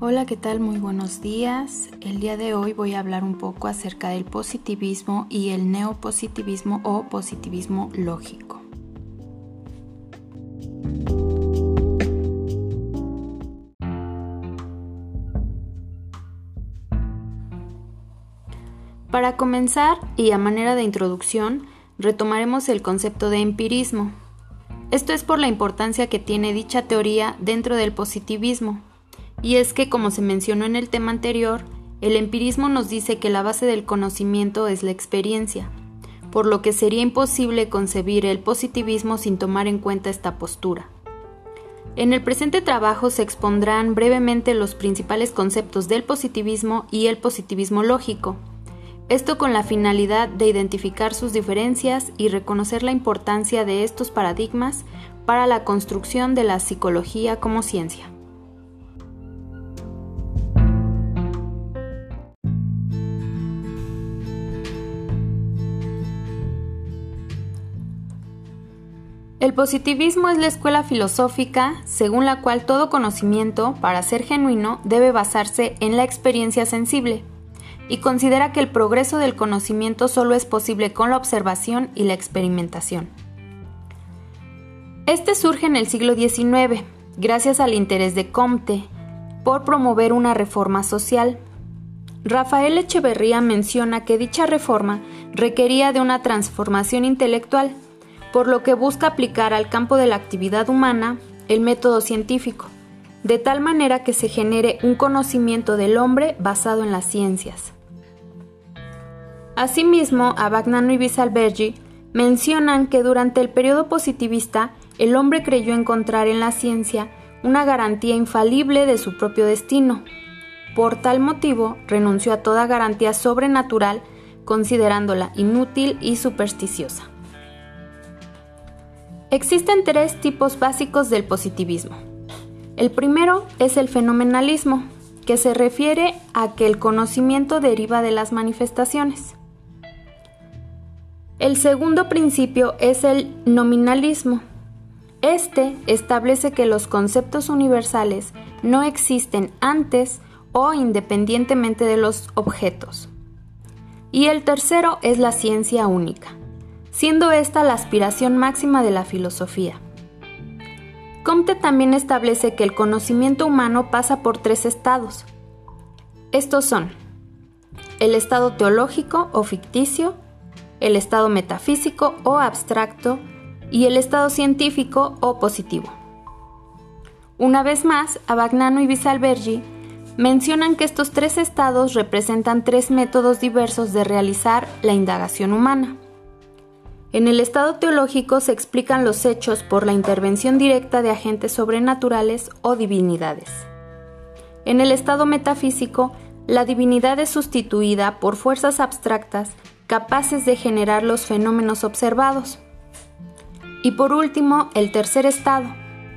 Hola, ¿qué tal? Muy buenos días. El día de hoy voy a hablar un poco acerca del positivismo y el neopositivismo o positivismo lógico. Para comenzar y a manera de introducción, retomaremos el concepto de empirismo. Esto es por la importancia que tiene dicha teoría dentro del positivismo y es que, como se mencionó en el tema anterior, el empirismo nos dice que la base del conocimiento es la experiencia, por lo que sería imposible concebir el positivismo sin tomar en cuenta esta postura. En el presente trabajo se expondrán brevemente los principales conceptos del positivismo y el positivismo lógico, esto con la finalidad de identificar sus diferencias y reconocer la importancia de estos paradigmas para la construcción de la psicología como ciencia. El positivismo es la escuela filosófica según la cual todo conocimiento, para ser genuino, debe basarse en la experiencia sensible, y considera que el progreso del conocimiento solo es posible con la observación y la experimentación. Este surge en el siglo XIX, gracias al interés de Comte por promover una reforma social. Rafael Echeverría menciona que dicha reforma requería de una transformación intelectual, por lo que busca aplicar al campo de la actividad humana el método científico, de tal manera que se genere un conocimiento del hombre basado en las ciencias. Asimismo, Abagnano y Bisalbergi mencionan que durante el periodo positivista el hombre creyó encontrar en la ciencia una garantía infalible de su propio destino. Por tal motivo, renunció a toda garantía sobrenatural, considerándola inútil y supersticiosa. Existen tres tipos básicos del positivismo. El primero es el fenomenalismo, que se refiere a que el conocimiento deriva de las manifestaciones. El segundo principio es el nominalismo. Este establece que los conceptos universales no existen antes o independientemente de los objetos. Y el tercero es la ciencia única siendo esta la aspiración máxima de la filosofía. Comte también establece que el conocimiento humano pasa por tres estados. Estos son el estado teológico o ficticio, el estado metafísico o abstracto y el estado científico o positivo. Una vez más, Abagnano y Bisalbergi mencionan que estos tres estados representan tres métodos diversos de realizar la indagación humana. En el estado teológico se explican los hechos por la intervención directa de agentes sobrenaturales o divinidades. En el estado metafísico, la divinidad es sustituida por fuerzas abstractas capaces de generar los fenómenos observados. Y por último, el tercer estado,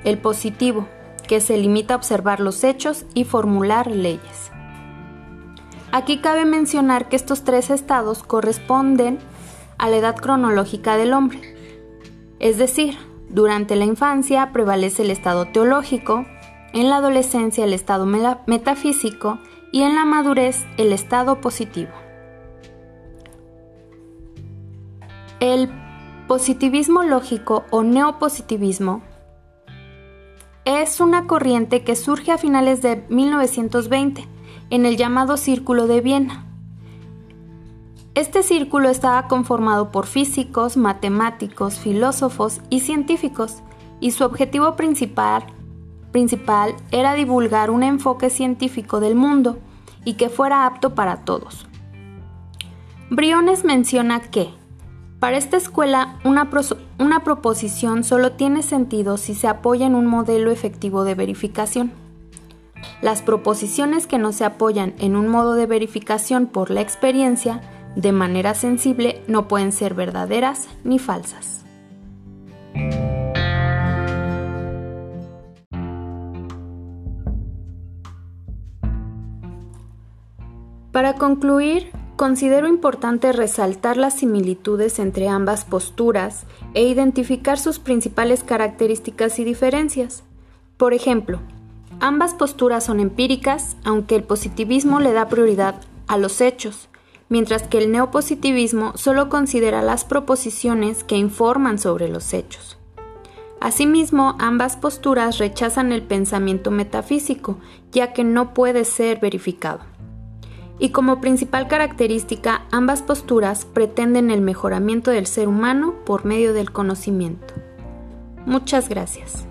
el positivo, que se limita a observar los hechos y formular leyes. Aquí cabe mencionar que estos tres estados corresponden a la edad cronológica del hombre. Es decir, durante la infancia prevalece el estado teológico, en la adolescencia el estado metafísico y en la madurez el estado positivo. El positivismo lógico o neopositivismo es una corriente que surge a finales de 1920 en el llamado Círculo de Viena este círculo estaba conformado por físicos, matemáticos, filósofos y científicos, y su objetivo principal, principal era divulgar un enfoque científico del mundo y que fuera apto para todos. Briones menciona que, para esta escuela, una, una proposición solo tiene sentido si se apoya en un modelo efectivo de verificación. Las proposiciones que no se apoyan en un modo de verificación por la experiencia de manera sensible no pueden ser verdaderas ni falsas. Para concluir, considero importante resaltar las similitudes entre ambas posturas e identificar sus principales características y diferencias. Por ejemplo, Ambas posturas son empíricas, aunque el positivismo le da prioridad a los hechos, mientras que el neopositivismo solo considera las proposiciones que informan sobre los hechos. Asimismo, ambas posturas rechazan el pensamiento metafísico, ya que no puede ser verificado. Y como principal característica, ambas posturas pretenden el mejoramiento del ser humano por medio del conocimiento. Muchas gracias.